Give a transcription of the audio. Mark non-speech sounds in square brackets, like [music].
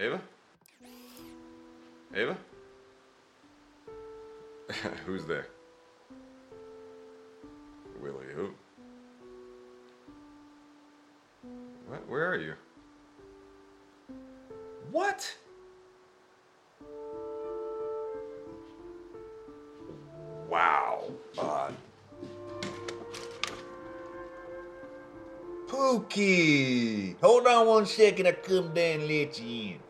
Ava? Ava? [laughs] Who's there? Willie who? What? Where are you? What? Wow. Uh, Pookie! Hold on one second, I come down and let you in.